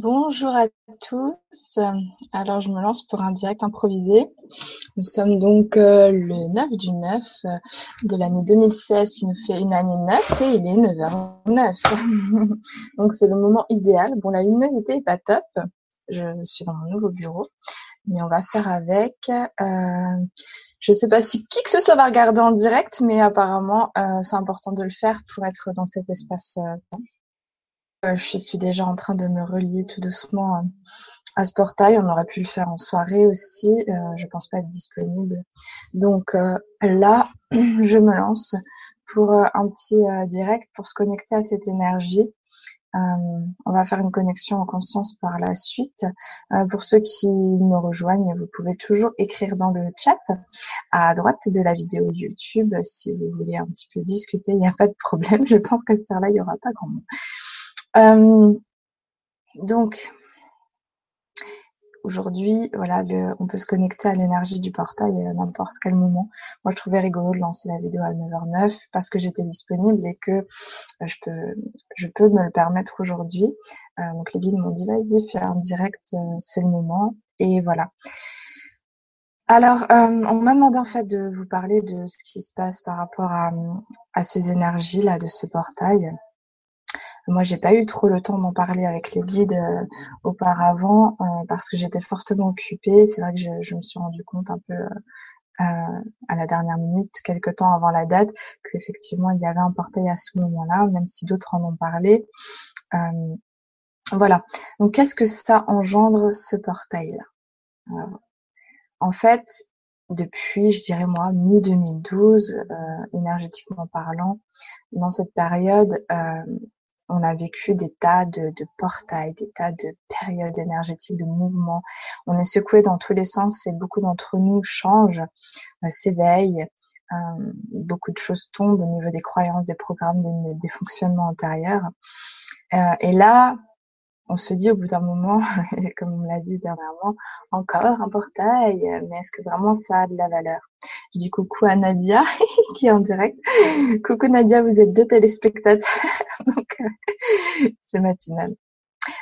Bonjour à tous. Alors, je me lance pour un direct improvisé. Nous sommes donc euh, le 9 du 9 euh, de l'année 2016 qui nous fait une année 9 et il est 9h09. donc, c'est le moment idéal. Bon, la luminosité est pas top. Je suis dans mon nouveau bureau, mais on va faire avec. Euh, je sais pas si qui que ce soit va regarder en direct, mais apparemment, c'est important de le faire pour être dans cet. Euh, je suis déjà en train de me relier tout doucement euh, à ce portail. On aurait pu le faire en soirée aussi. Euh, je pense pas être disponible. Donc là, je me lance pour un petit direct pour se connecter à cette énergie. on va faire une connexion en conscience par la suite. pour ceux qui me rejoignent, vous pouvez toujours écrire dans le chat à droite de la vidéo YouTube si vous voulez un petit peu discuter. Il n'y a pas de problème. Je pense qu'à cette heure-là, il n'y aura pas grand monde. Euh, donc, aujourd'hui, voilà, on peut se connecter à l'énergie du portail à n'importe quel moment. Moi, je trouvais rigolo de lancer la vidéo à 9h09 parce que j'étais disponible et que euh, je peux, me le permettre aujourd'hui. Euh, donc, les guides m'ont dit, vas-y, fais un direct, c'est le moment. Et voilà. Alors, on m'a demandé en fait de vous parler de ce qui se passe par rapport à, à ces énergies là de ce portail. Moi, j'ai pas eu trop le temps d'en parler avec les guides euh, auparavant euh, parce que j'étais fortement occupée. C'est vrai que je, me suis rendu compte un peu euh, à la dernière minute, quelques temps avant la date, qu'effectivement il y avait un portail à ce moment-là, même si d'autres en ont parlé. voilà. Donc, qu'est-ce que ça engendre ce portail-là? En fait, depuis, je dirais moi, mi-2012, énergétiquement parlant, dans cette période, on a vécu des tas de, portails, des tas de périodes énergétiques, de mouvements. On est secoué dans tous les sens et beaucoup d'entre nous changent, euh, s'éveillent. Euh, beaucoup de choses tombent au niveau des croyances, des programmes, des, fonctionnements antérieurs. Euh, et là, on se dit au bout d'un moment, comme on l'a dit dernièrement, encore un portail, mais est-ce que vraiment ça a de la valeur? Je dis coucou à Nadia qui est en direct. Coucou Nadia, vous êtes deux téléspectateurs, donc euh, c'est matinal.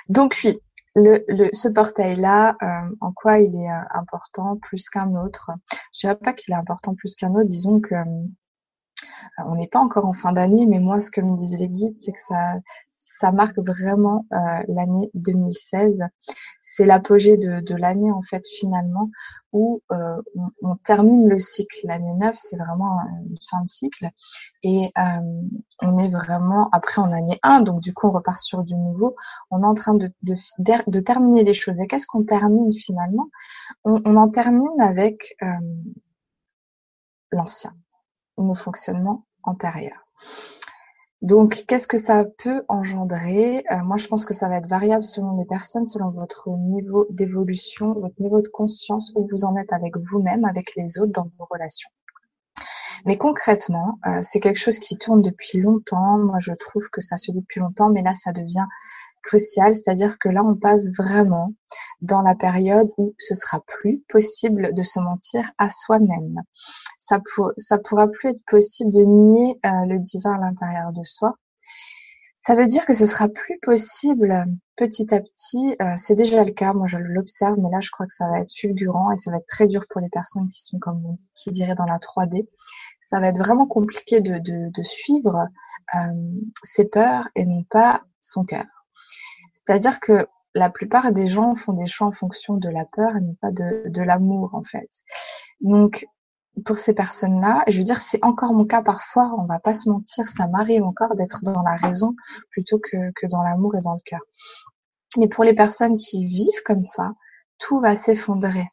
Donc oui, ce portail-là, euh, en quoi il est euh, important plus qu'un autre? Je dirais pas qu'il est important plus qu'un autre, disons que on n'est pas encore en fin d'année, mais moi, ce que me disent les guides, c'est que ça, ça marque vraiment euh, l'année 2016. C'est l'apogée de, de l'année en fait finalement où euh, on, termine le cycle. L'année 9, c'est vraiment une fin de cycle et euh, on est vraiment après en année 1, donc du coup on repart sur du nouveau. On est en train de, de, de terminer les choses. Et qu'est-ce qu'on termine finalement? On, on, en termine avec l'ancien, nos fonctionnements antérieurs. Donc, qu'est-ce que ça peut engendrer? Euh, Moi, je pense que ça va être variable selon les personnes, selon votre niveau d'évolution, votre niveau de conscience, où vous en êtes avec vous-même, avec les autres dans vos relations. Mais concrètement, euh, c'est quelque chose qui tourne depuis longtemps. Moi, je trouve que ça se dit depuis longtemps, mais là, ça devient crucial, c'est-à-dire que là, on passe vraiment dans la période où ce sera plus possible de se mentir à soi-même. Ça, pour, pourra plus être possible de nier euh, le divin à l'intérieur de soi. Ça veut dire que ce sera plus possible petit à petit. Euh, c'est déjà le cas, moi je l'observe, mais là je crois que ça va être fulgurant et ça va être très dur pour les personnes qui sont comme qui diraient dans la 3D. Ça va être vraiment compliqué de suivre euh, ses peurs et non pas son cœur. C'est-à-dire que la plupart des gens font des choix en fonction de la peur et non pas de, de l'amour en fait. Donc pour ces personnes-là, je veux dire c'est encore mon cas parfois, on va pas se mentir, ça m'arrive encore d'être dans la raison plutôt que, que dans l'amour et dans le cœur. Mais pour les personnes qui vivent comme ça, tout va s'effondrer.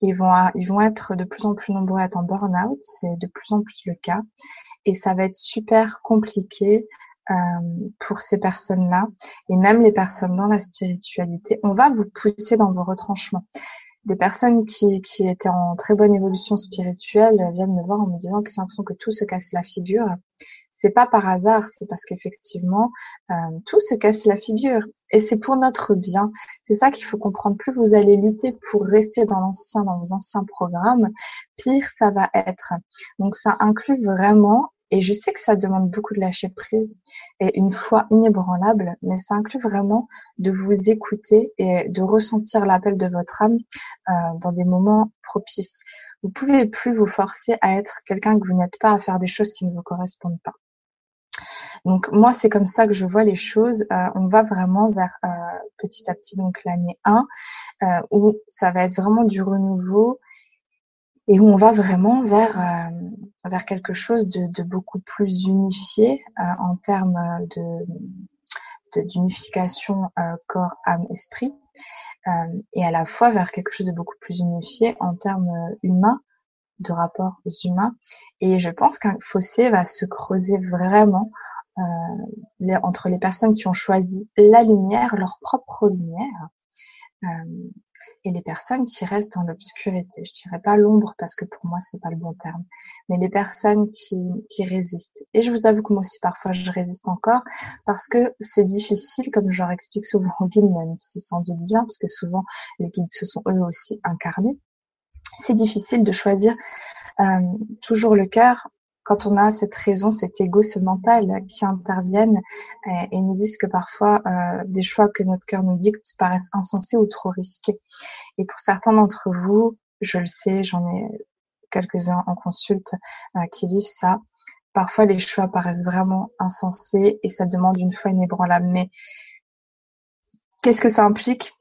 Ils vont, ils vont être de plus en plus nombreux à être en burn-out, c'est de plus en plus le cas. Et ça va être super compliqué euh, pour ces personnes-là et même les personnes dans la spiritualité, on va vous pousser dans vos retranchements. Des personnes qui, qui étaient en très bonne évolution spirituelle viennent me voir en me disant qu'ils ont l'impression que tout se casse la figure. C'est pas par hasard, c'est parce qu'effectivement euh, tout se casse la figure et c'est pour notre bien. C'est ça qu'il faut comprendre. Plus vous allez lutter pour rester dans l'ancien, dans vos anciens programmes, pire ça va être. Donc ça inclut vraiment et je sais que ça demande beaucoup de lâcher prise et une foi inébranlable, mais ça inclut vraiment de vous écouter et de ressentir l'appel de votre âme euh, dans des moments propices. Vous pouvez plus vous forcer à être quelqu'un que vous n'êtes pas, à faire des choses qui ne vous correspondent pas. Donc moi, c'est comme ça que je vois les choses. Euh, on va vraiment vers euh, petit à petit donc l'année 1, euh, où ça va être vraiment du renouveau et où on va vraiment vers euh, vers quelque chose de, de beaucoup plus unifié euh, en termes de d'unification euh, corps âme esprit et à la fois vers quelque chose de beaucoup plus unifié en termes humains de rapports humains. Et je pense qu'un fossé va se creuser vraiment les, entre les personnes qui ont choisi la lumière, leur propre lumière, euh, et les personnes qui restent dans l'obscurité. Je dirais pas l'ombre parce que pour moi c'est pas le bon terme, mais les personnes qui, résistent. Et je vous avoue que moi aussi parfois je résiste encore parce que c'est difficile, comme je leur explique souvent aux guides, même si sans doute bien, parce que souvent les guides se sont eux aussi incarnés. C'est difficile de choisir euh, toujours le cœur quand on a cette raison, cet ego, ce mental qui interviennent et, nous disent que parfois euh, des choix que notre cœur nous dicte paraissent insensés ou trop risqués. Et pour certains d'entre vous, je le sais, j'en ai quelques-uns en consulte euh, qui vivent ça. Parfois, les choix paraissent vraiment insensés et ça demande une foi inébranlable. Mais qu'est-ce que ça implique?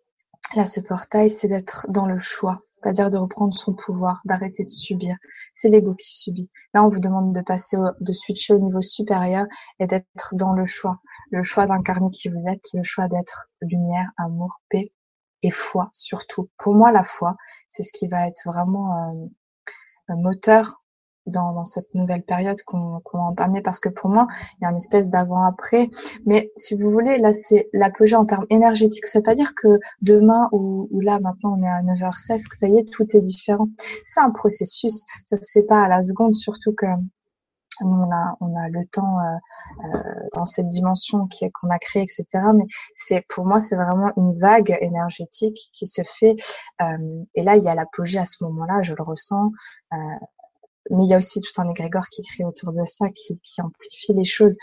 Là, ce portail, c'est d'être dans le choix, c'est-à-dire de reprendre son pouvoir, d'arrêter de subir. C'est l'ego qui subit. Là, on vous demande de passer, de switcher au niveau supérieur et d'être dans le choix. Le choix d'incarner qui vous êtes, le choix d'être lumière, amour, paix et foi surtout. Pour moi, la foi, c'est ce qui va être vraiment euh, moteur dans, dans cette nouvelle période qu'on qu'on a entamée parce que pour moi il y a une espèce d'avant-après mais si vous voulez là c'est l'apogée en termes énergétiques ça veut pas dire que demain ou, ou, là maintenant on est à 9h16 que ça y est tout est différent c'est un processus ça se fait pas à la seconde surtout que nous, on a, on a le temps euh, euh, dans cette dimension qu'on a créée, etc. Mais c'est pour moi, c'est vraiment une vague énergétique qui se fait. Euh, et là, il y a l'apogée à ce moment-là, je le ressens. Mais il y a aussi tout un égrégore qui crée autour de ça, qui, qui amplifie les choses.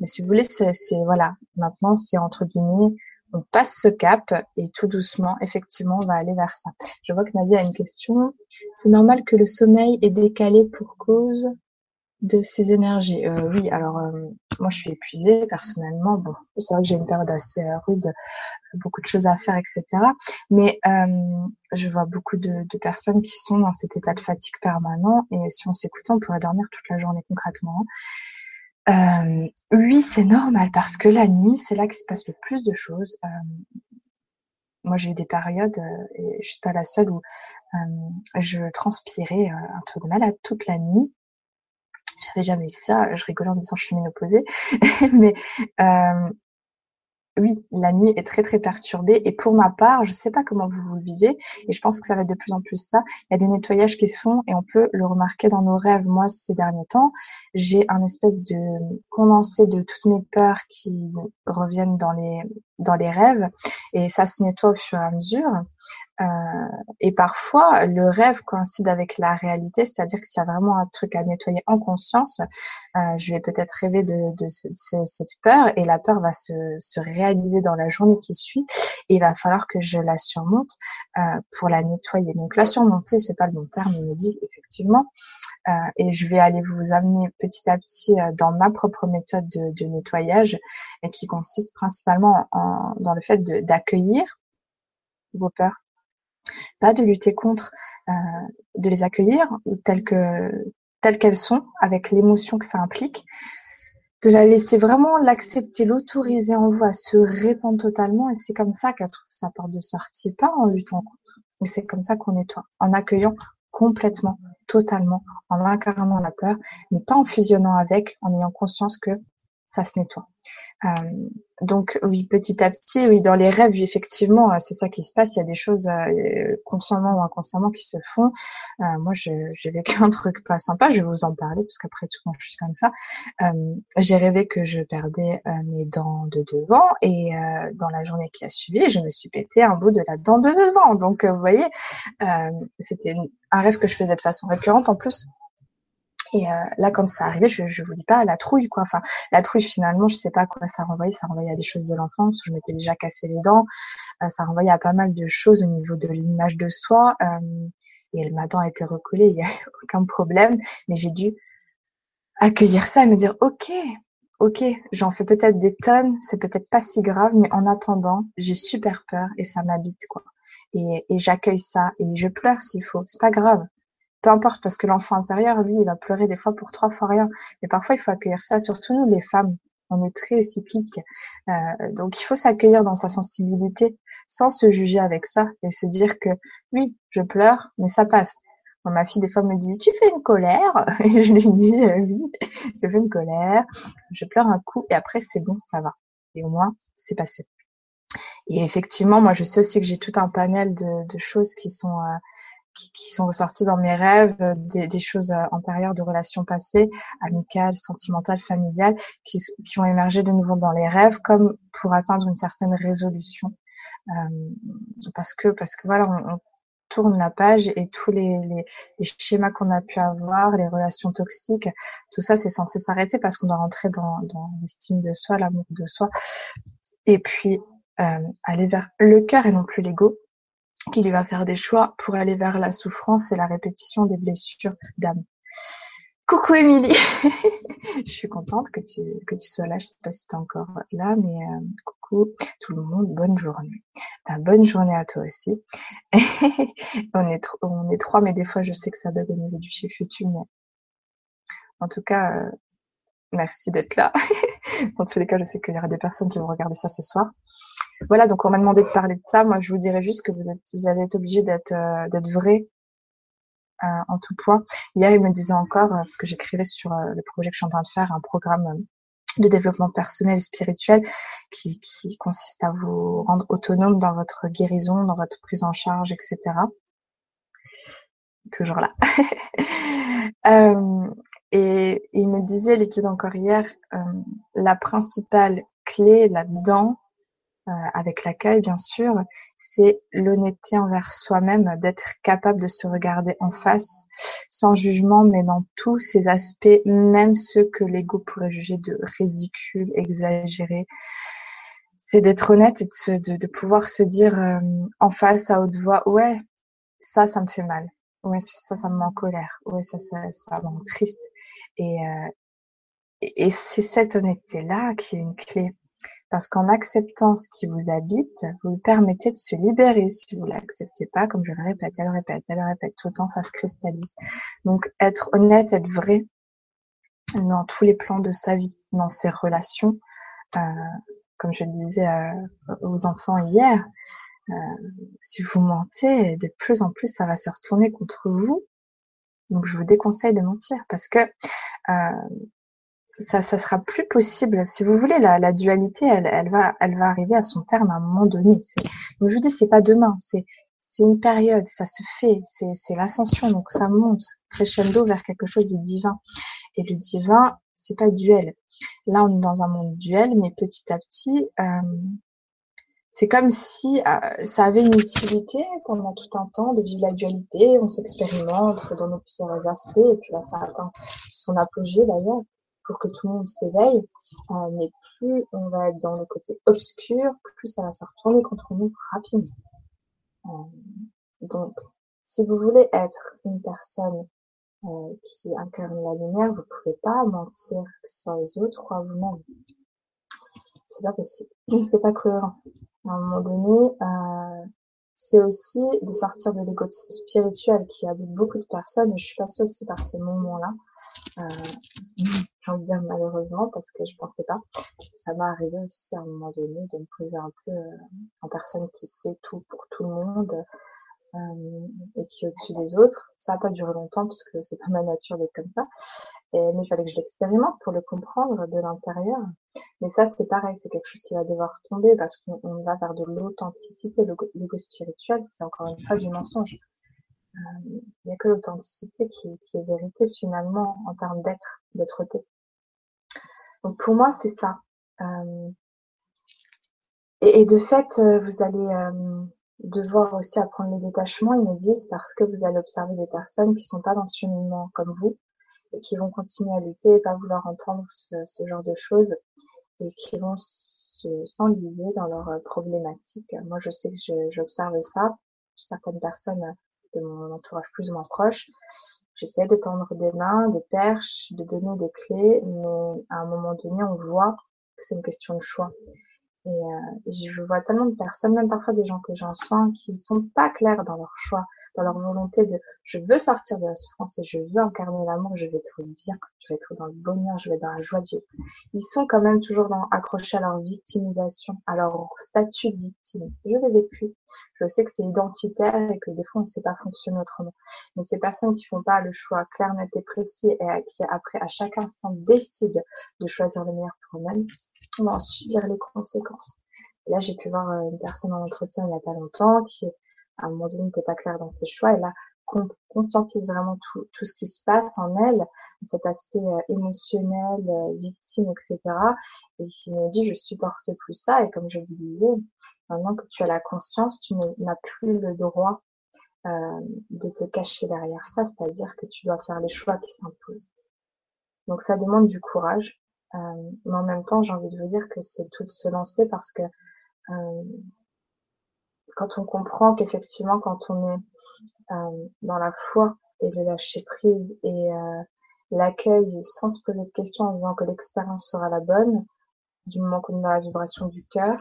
Mais si vous voulez, c'est voilà, maintenant c'est entre guillemets, on passe ce cap et tout doucement, effectivement, on va aller vers ça. Je vois que Nadia a une question. C'est normal que le sommeil est décalé pour cause? De ces énergies. Euh, oui, alors euh, moi je suis épuisée personnellement. Bon, c'est vrai que j'ai une période assez euh, rude, beaucoup de choses à faire, etc. Mais je vois beaucoup de, personnes qui sont dans cet état de fatigue permanent et si on s'écoutait, on pourrait dormir toute la journée concrètement. oui, c'est normal parce que la nuit, c'est là qu'il se passe le plus de choses. moi, j'ai eu des périodes, et je suis pas la seule, où je transpirais un tour de malade toute la nuit j'avais jamais eu ça. Je rigolais en disant je suis ménopausée, mais euh, oui, la nuit est très très perturbée et pour ma part, je sais pas comment vous vous le vivez et je pense que ça va être de plus en plus ça. Il y a des nettoyages qui se font et on peut le remarquer dans nos rêves. Moi, ces derniers temps, j'ai un espèce de condensé de toutes mes peurs qui reviennent dans les dans les rêves et ça se nettoie au fur et à mesure. Euh, et parfois, le rêve coïncide avec la réalité, c'est-à-dire que s'il y a vraiment un truc à nettoyer en conscience, euh, je vais peut-être rêver de, de, cette peur et la peur va se, se, réaliser dans la journée qui suit et il va falloir que je la surmonte euh, pour la nettoyer. Donc la surmonter, c'est pas le bon terme, ils me disent effectivement. Euh, et je vais aller vous amener petit à petit euh, dans ma propre méthode de, nettoyage et qui consiste principalement en, dans le fait d'accueillir vos peurs. Pas de lutter contre, euh, de les accueillir telles que telles qu'elles sont, avec l'émotion que ça implique, de la laisser vraiment l'accepter, l'autoriser en vous à se répandre totalement, et c'est comme ça qu'elle trouve sa porte de sortie, pas en luttant contre, mais c'est comme ça qu'on nettoie, en accueillant complètement, totalement, en incarnant la peur, mais pas en fusionnant avec, en ayant conscience que ça se nettoie. Euh, donc oui, petit à petit, oui, dans les rêves, effectivement, euh, c'est ça qui se passe. Il y a des choses euh, consciemment ou inconsciemment qui se font. moi, j'ai vécu un truc pas sympa. Je vais vous en parler parce qu'après tout, moi, je suis comme ça. j'ai rêvé que je perdais mes dents de devant et dans la journée qui a suivi, je me suis pété un bout de la dent de devant. Donc, vous voyez, c'était un rêve que je faisais de façon récurrente. En plus, Et euh, là, quand ça arrivait, je, je vous dis pas la trouille, quoi. Enfin, la trouille, finalement, je sais pas quoi ça renvoyait. Ça renvoyait à des choses de l'enfance. Je m'étais déjà cassé les dents. Euh, ça renvoyait à pas mal de choses au niveau de l'image de soi. Euh, et ma dent a été recollée, il y a aucun problème. Mais j'ai dû accueillir ça et me dire, ok, ok, j'en fais peut-être des tonnes, c'est peut-être pas si grave, mais en attendant, j'ai super peur et ça m'habite, quoi. Et j'accueille ça et je pleure s'il faut. C'est pas grave peu importe, parce que l'enfant intérieur, lui, il va pleurer des fois pour trois fois rien. Mais parfois, il faut accueillir ça, surtout nous, les femmes. On est très cycliques. Euh, donc, il faut s'accueillir dans sa sensibilité sans se juger avec ça et se dire que oui, je pleure, mais ça passe. ma fille, des fois, me dit, tu fais une colère? Et je lui dis, euh, oui, je fais une colère. Je pleure un coup et après, c'est bon, ça va. Et au moins, c'est passé. Et effectivement, moi, je sais aussi que j'ai tout un panel de, de choses qui sont euh, qui, qui, sont ressortis dans mes rêves, euh, des, des, choses euh, antérieures de relations passées, amicales, sentimentales, familiales, qui, qui, ont émergé de nouveau dans les rêves, comme pour atteindre une certaine résolution. Euh, parce que parce que voilà, on, on, tourne la page et tous les, les, les schémas qu'on a pu avoir, les relations toxiques, tout ça c'est censé s'arrêter parce qu'on doit rentrer dans, dans l'estime de soi, l'amour de soi, et puis euh, aller vers le cœur et non plus l'ego qui lui va faire des choix pour aller vers la souffrance et la répétition des blessures d'âme. Coucou Émilie, je suis contente que tu que tu sois là. Je sais pas si tu encore là, mais euh, coucou tout le monde, bonne journée. Bonne journée à toi aussi. on est on est trois, mais des fois je sais que ça bug au niveau du chiffre YouTube, mais en tout cas euh, merci d'être là. Dans tous les cas, je sais qu'il y aura des personnes qui vont regarder ça ce soir. Voilà, donc on m'a demandé de parler de ça. Moi, je vous dirais juste que vous êtes, vous allez être obligé d'être, euh, vrai euh, en tout point. Hier, il me disait encore, euh, parce que j'écrivais sur le projet que je suis en train de faire, un programme de développement personnel et spirituel qui, qui consiste à vous rendre autonome dans votre guérison, dans votre prise en charge, etc. Toujours là. euh, et, il me disait, liquide encore hier, euh, la principale clé là-dedans, euh, avec l'accueil bien sûr, c'est l'honnêteté envers soi-même, d'être capable de se regarder en face, sans jugement, mais dans tous ces aspects, même ceux que l'ego pourrait juger de ridicules, exagérés. C'est d'être honnête et de, de, pouvoir se dire euh, en face à haute voix, ouais, ça, ça me fait mal. Ouais, ça, ça me met en colère. Ouais, ça, ça, ça me rend triste. Et, euh, et c'est cette honnêteté-là qui est une clé parce qu'en acceptant ce qui vous habite, vous lui permettez de se libérer. Si vous l'acceptez pas, comme je le répète, elle le répète, elle le répète, tout le temps ça se cristallise. Donc être honnête, être vrai dans tous les plans de sa vie, dans ses relations, euh, comme je le disais euh, aux enfants hier, euh, si vous mentez, de plus en plus ça va se retourner contre vous. Donc je vous déconseille de mentir parce que ça, ça sera plus possible. Si vous voulez, la, la dualité, elle, elle, va, elle va arriver à son terme à un moment donné. Donc je vous dis, c'est pas demain, c'est c'est une période, ça se fait, c'est l'ascension, donc ça monte crescendo vers quelque chose de divin. Et le divin, c'est pas duel. Là, on est dans un monde duel, mais petit à petit, euh, c'est comme si euh, ça avait une utilité pendant tout un temps de vivre la dualité, on s'expérimente dans nos plusieurs aspects, et puis là, ça atteint son apogée d'ailleurs pour que tout le monde s'éveille. Euh, mais plus on va être dans le côté obscur, plus ça va se retourner contre nous rapidement. Euh, donc, si vous voulez être une personne euh, qui incarne la lumière, vous pouvez pas mentir soit aux autres ou à vous-même. C'est pas possible. C'est pas cohérent. À un moment donné, c'est aussi de sortir de l'ego spirituel qui habite beaucoup de personnes. Je suis passée aussi par ce moment-là. Euh, j'ai envie de dire malheureusement parce que je pensais pas. Ça m'est arrivé aussi à un moment donné de me poser un peu euh, en personne qui sait tout pour tout le monde euh, et qui au-dessus des autres. Ça n'a pas duré longtemps parce que c'est pas ma nature d'être comme ça. Et, mais il fallait que je l'expérimente pour le comprendre de l'intérieur. Mais ça, c'est pareil, c'est quelque chose qui va devoir tomber parce qu'on va vers de l'authenticité. L'ego spirituel, c'est encore une fois du mensonge. Il n'y a que l'authenticité qui, est vérité finalement en termes d'être, d'être-té. Donc pour moi, c'est ça. Euh, et, de fait, euh, vous allez euh, devoir aussi apprendre le détachement, ils me disent, parce que vous allez observer des personnes qui sont pas dans ce cheminement comme vous, et qui vont continuer à lutter et pas vouloir entendre ce, genre de choses et qui vont s'enliser dans leurs problématiques. Moi, je sais que j'observe ça. Certaines personnes de mon entourage plus ou moins proche, j'essaie de tendre des mains, des perches, de donner des clés, mais à un moment donné, on voit que c'est une question de choix. Et euh, je vois tellement de personnes, même parfois des gens que j'en soins, qui sont pas clairs dans leur choix, dans leur volonté de je veux sortir de la souffrance et je veux incarner l'amour, je vais être bien, je vais être dans le bonheur, je vais être dans la joie de vivre. Ils sont quand même toujours accrochés à leur victimisation, à leur statut de victime. Je l'ai plus. Je sais que c'est identitaire et que des fois on ne sait pas fonctionner autrement. Mais ces personnes qui font pas le choix clair, net et précis et qui après à chaque instant décident de choisir le meilleur pour eux-mêmes, on va en subir les conséquences. Et là, j'ai pu voir euh, une personne en entretien il n'y a pas longtemps qui, à un moment donné, n'était pas claire dans ses choix. Et là, conscientise vraiment tout, tout ce qui se passe en elle, cet aspect euh, émotionnel, euh, victime, etc. Et qui me dit, je supporte plus ça. Et comme je vous disais, maintenant que tu as la conscience, tu n'as plus le droit euh, de te cacher derrière ça, c'est-à-dire que tu dois faire les choix qui s'imposent. Donc ça demande du courage, euh, mais en même temps, j'ai envie de vous dire que c'est tout de se lancer parce que euh, quand on comprend qu'effectivement, quand on est euh, dans la foi et le lâcher prise et l'accueil sans se poser de questions en disant que l'expérience sera la bonne, du moment qu'on a la vibration du cœur,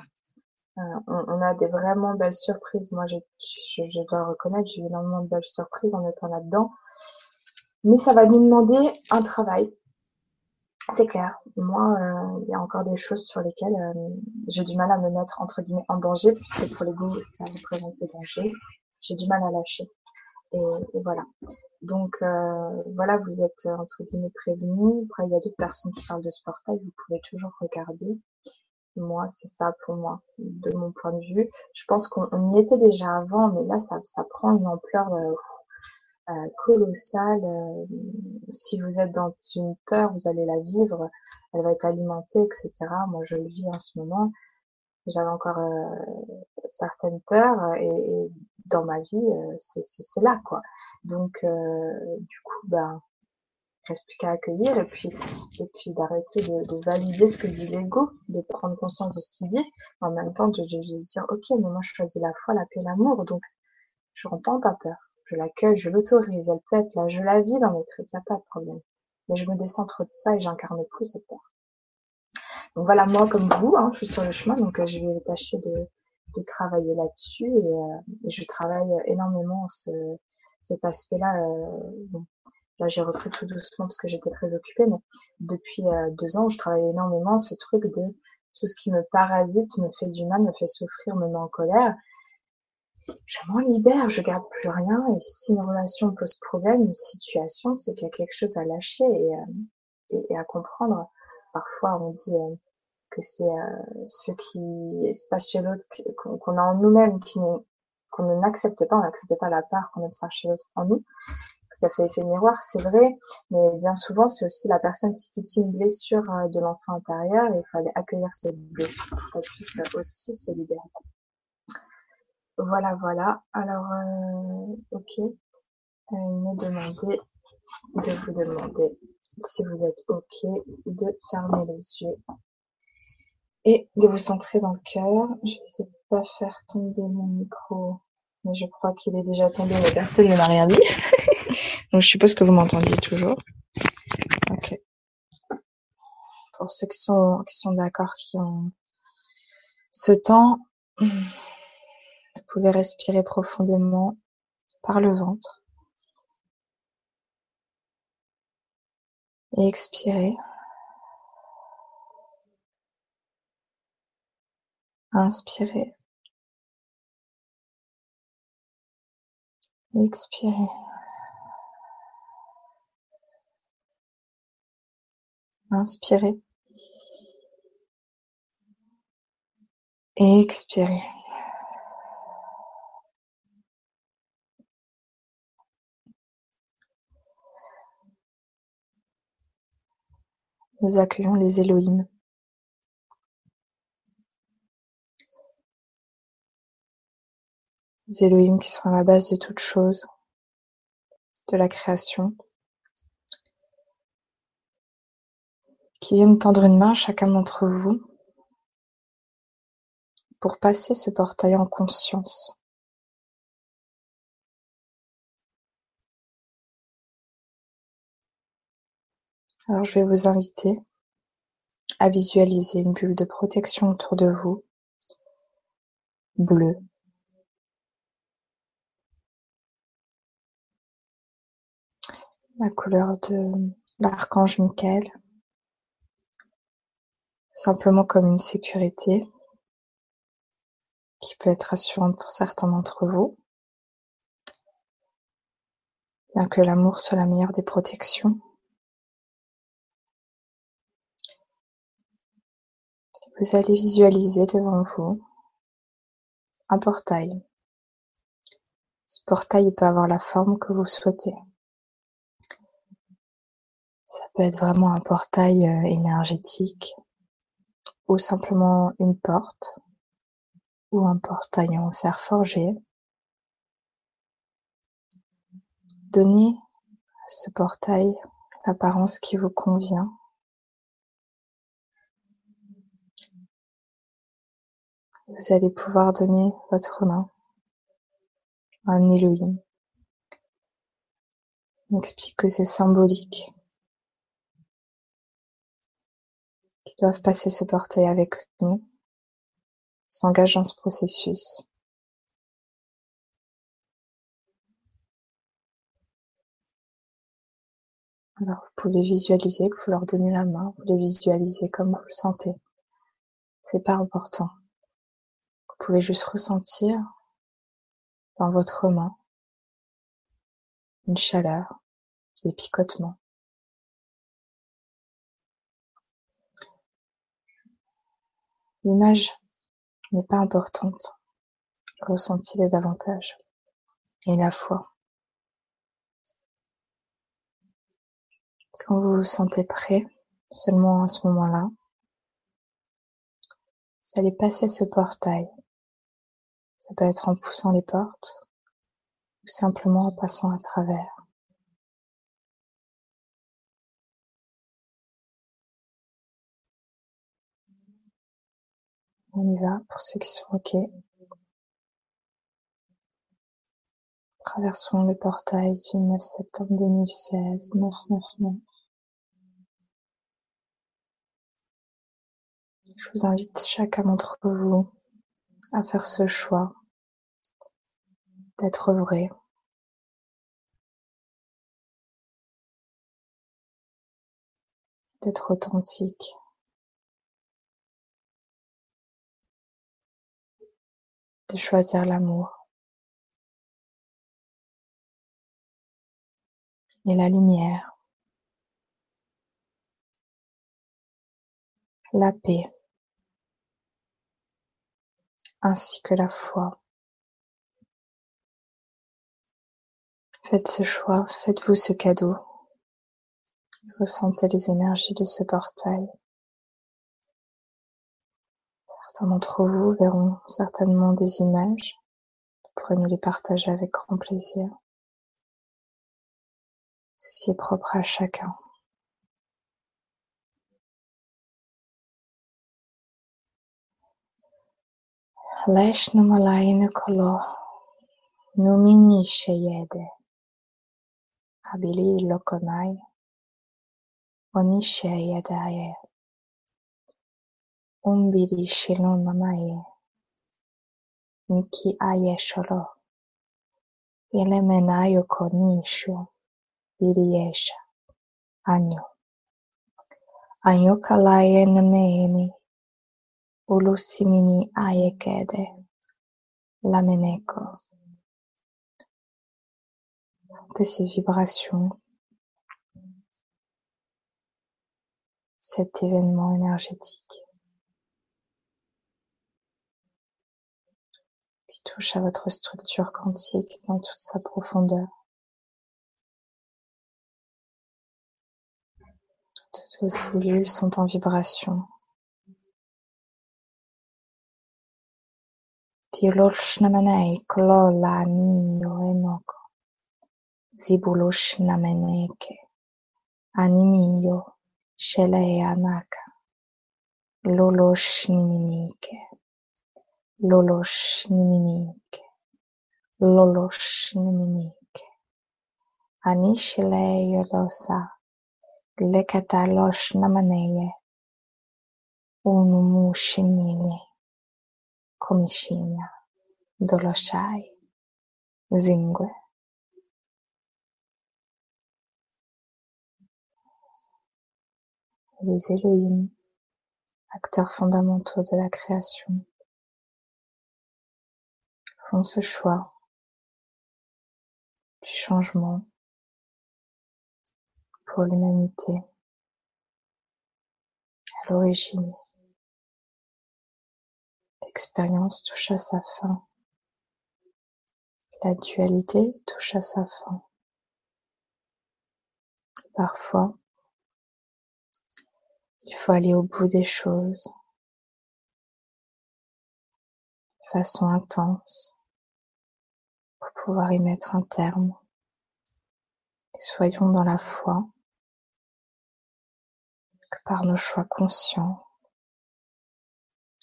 on, a des vraiment belles surprises. Moi, je, je dois reconnaître, j'ai eu énormément de belles surprises en étant là-dedans. Mais ça va nous demander un travail. C'est clair. Moi, euh, il y a encore des choses sur lesquelles euh, j'ai du mal à me mettre entre guillemets en danger, puisque pour les goûts, ça représente des dangers. J'ai du mal à lâcher. Et, voilà. Donc euh, voilà, vous êtes entre guillemets prévenus. Après, il y a d'autres personnes qui parlent de ce portail, vous pouvez toujours regarder. Moi, c'est ça pour moi, de mon point de vue. Je pense qu'on y était déjà avant, mais là, ça, ça prend une ampleur euh, colossale. Euh, si vous êtes dans une peur, vous allez la vivre, elle va être alimentée, etc. Moi, je le vis en ce moment. J'avais encore euh, certaines peurs et, dans ma vie, c'est là, quoi. Donc, du coup, ben, reste plus qu'à accueillir et puis et puis d'arrêter de, de, valider ce que dit l'ego, de prendre conscience de ce qu'il dit, en même temps de, de, dire ok mais moi je choisis la foi, la paix, l'amour, donc je entends ta peur, je l'accueille, je l'autorise, elle peut être là, je la vis dans mes trucs, il n'y a pas de problème. Mais je me descentre de ça et j'incarne plus cette peur. Donc voilà, moi comme vous, hein, je suis sur le chemin, donc euh, je vais tâcher de, travailler là-dessus et, euh, je travaille énormément ce, cet aspect-là. Euh, là, j'ai repris tout doucement parce que j'étais très occupée, mais depuis deux ans, je travaille énormément ce truc de tout ce qui me parasite, me fait du mal, me fait souffrir, me met en colère je m'en libère, je garde plus rien. Et si une relation pose problème, une situation, c'est qu'il y a quelque chose à lâcher et, euh, à comprendre. Parfois, on dit euh, que c'est euh, ce qui se passe chez l'autre, qu'on a en nous-mêmes, qu'on ne n'accepte pas, on n'accepte pas la part qu'on observe chez l'autre en nous. Ça fait effet miroir, c'est vrai, mais bien souvent, c'est aussi la personne qui titille une blessure de l'enfant intérieur et il faut aller accueillir cette blessure pour qu'elle puisse aussi se libérer. Voilà, voilà. Alors, euh, ok. Euh, me demandait de vous demander si vous êtes ok de fermer les yeux et de vous centrer dans le cœur. Je essayer de pas faire tomber mon micro, mais je crois qu'il est déjà tombé, mais personne ne m'a rien dit. Donc je suppose que vous m'entendiez toujours. Ok. Pour ceux qui sont, qui sont d'accord, qui ont ce temps, pouvez respirer profondément par le ventre. Et expirer. Inspirer. Expirer. Inspirer. Et expirer. Nous accueillons les Elohim. Les Elohim qui sont à la base de toute chose, de la création. qui viennent tendre une main chacun d'entre vous pour passer ce portail en conscience. Alors je vais vous inviter à visualiser une bulle de protection autour de vous, bleue, la couleur de l'archange Michael, simplement comme une sécurité qui peut être rassurante pour certains d'entre vous. Bien que l'amour soit la meilleure des protections, vous allez visualiser devant vous un portail. Ce portail peut avoir la forme que vous souhaitez. Ça peut être vraiment un portail euh, énergétique ou simplement une porte ou un portail en fer forgé. Donnez à ce portail l'apparence qui vous convient. Vous allez pouvoir donner votre main à un Elohim. On explique que c'est symbolique. Qui doivent passer ce portail avec nous s'engagent dans ce processus. Alors vous pouvez visualiser que vous leur donnez la main, vous les visualisez comme vous le sentez. C'est pas important. Vous pouvez juste ressentir dans votre main une chaleur, des picotements. L'image n'est pas importante, le ressenti davantage, et la foi. Quand vous vous sentez prêt, seulement à ce moment-là, vous allez passer ce portail. Ça peut être en poussant les portes ou simplement en passant à travers. On y va pour ceux qui sont OK. Traversons le portail du 9 septembre 2016, 999. Je vous invite chacun d'entre vous à faire ce choix d'être vrai. d'être authentique. de choisir l'amour et la lumière, la paix, ainsi que la foi. Faites ce choix, faites-vous ce cadeau. Ressentez les énergies de ce portail. Certains d'entre vous verront certainement des images, vous pourrez nous les partager avec grand plaisir. Ceci est propre à chacun. Лиш намалаєне коло ну мені ще єде, а білі локонай вони ще єдає. Un biri shilun mamaye, niki aye sholo, yele menayo konishu, biri yesha, anyo. Anyo kalaye nemeeni, lameneko Sentez ces vibrations, cet événement énergétique qui touche à votre structure quantique dans toute sa profondeur. Toutes vos cellules sont en vibration. Γυλούρς-να-μενέι, κλώλα-ανίιο ένοχο, ζιμπουλούς-να-μενέκε, ανίμιο σελέι-ανάκα, λούλους-νιμινίκε, λούλους-νιμινίκε, λούλους-νιμινίκε, ανίσιλέι-ολόσα, γλεκαταλώς-να-μενέιε, unu mušinili komišinja. Doloshai, Zingwe. Les Elohim, acteurs fondamentaux de la création, font ce choix du changement pour l'humanité. À l'origine, l'expérience touche à sa fin. La dualité touche à sa fin. Parfois, il faut aller au bout des choses de façon intense pour pouvoir y mettre un terme. soyons dans la foi que par nos choix conscients,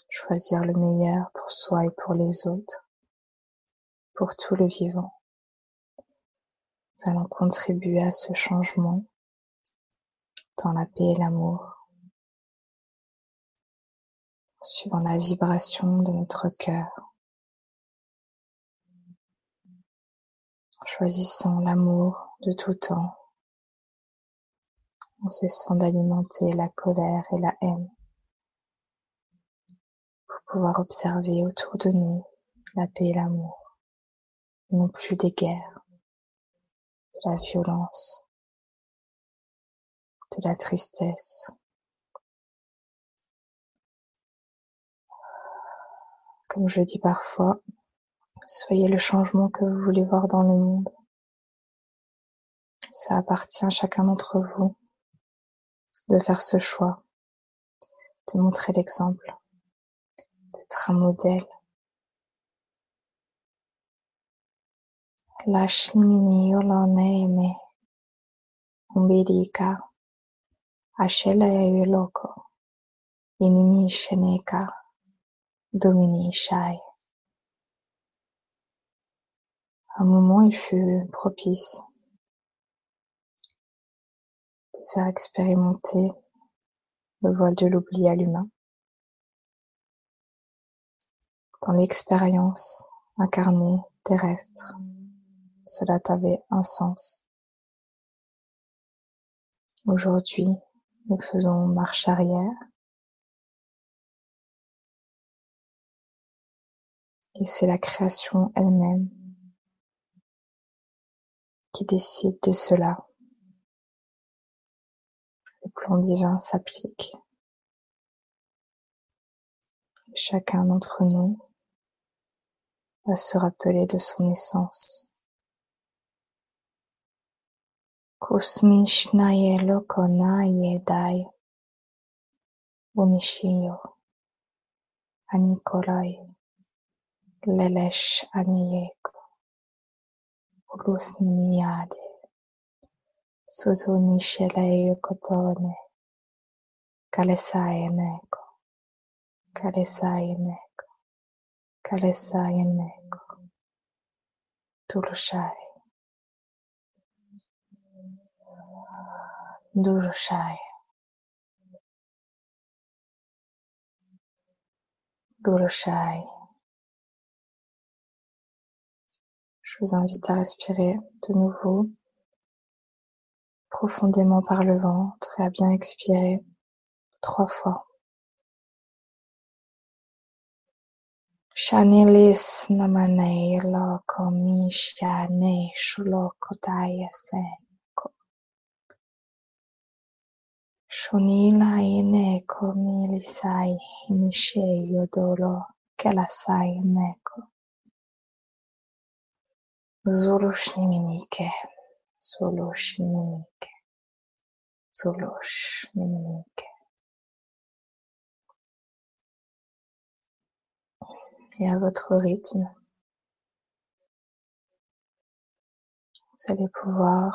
choisir le meilleur pour soi et pour les autres, pour tout le vivant. Nous allons contribuer à ce changement dans la paix et l'amour. suivant la vibration de notre cœur, en choisissant l'amour de tout temps, en cessant d'alimenter la colère et la haine, pour pouvoir observer autour de nous la paix et l'amour, non plus des guerres, de la violence, de la tristesse, Comme je dis parfois, soyez le changement que vous voulez voir dans le monde. Ça appartient à chacun d'entre vous de faire ce choix, de montrer l'exemple, d'être un modèle. Lashmini yolonene umbirika ashela yoloko inimi sheneka Dominique Shai. Un moment il fut propice de faire expérimenter le voile de l'oubli à l'humain. Dans l'expérience incarnée terrestre, cela avait un sens. Aujourd'hui, nous faisons marche arrière Et c'est la création elle-même qui décide de cela. Le plan divin s'applique. Chacun d'entre nous va se rappeler de son essence. Kosmicznego Kona Jedi umieścił ani kolej, lelecz ani jego uluzniady, suzunishileju kotone, kalesajenego, kalesajenego, kalesajenego, tulszaj. Durushai Durushai Je vous invite à respirer de nouveau profondément par le ventre et à bien expirer trois fois. Mishane ineko milisai inishe yodolo kelasai meko. Zulushniminike, Zulushniminike, Zulushniminike. Et à votre rythme, vous allez pouvoir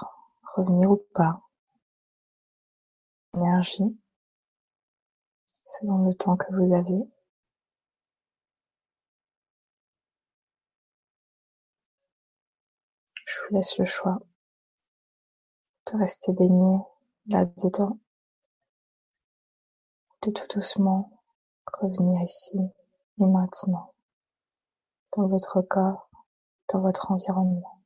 revenir ou pas énergie selon le temps que vous avez. Je vous laisse le choix de rester baigné là-dedans, de tout doucement revenir ici et maintenant, dans votre corps, dans votre environnement.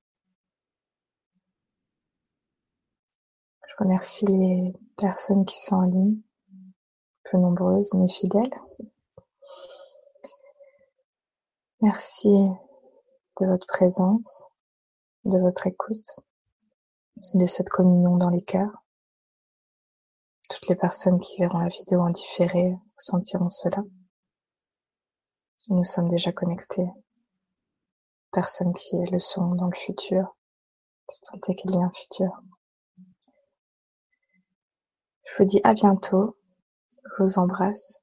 Je remercie les personnes qui sont en ligne, peu nombreuses mais fidèles. Merci de votre présence, de votre écoute, de cette communion dans les cœurs. Toutes les personnes qui verront la vidéo en différé sentiront cela. Nous sommes déjà connectés. Personne qui le sont dans le futur, sentez qu'il y a un futur. Je vous dis à bientôt, je vous embrasse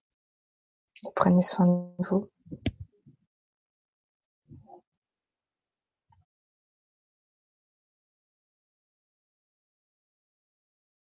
prenez soin de vous.